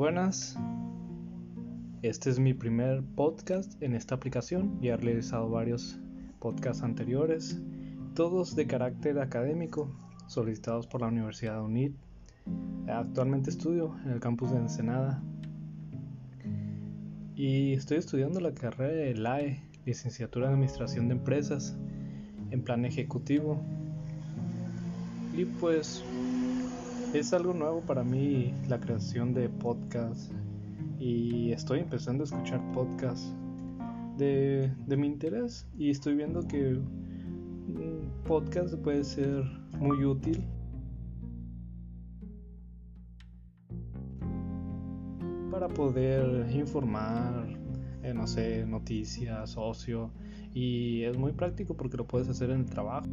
buenas. Este es mi primer podcast en esta aplicación. Ya he realizado varios podcasts anteriores, todos de carácter académico, solicitados por la Universidad de UNIT. Actualmente estudio en el campus de Ensenada y estoy estudiando la carrera de LAE, licenciatura en Administración de Empresas, en plan ejecutivo. Y pues es algo nuevo para mí la creación de podcasts y estoy empezando a escuchar podcasts de, mi interés. Y estoy viendo que un podcast puede ser muy útil. Para poder informar, eh, no sé, noticias, ocio. Y es muy práctico porque lo puedes hacer en el trabajo.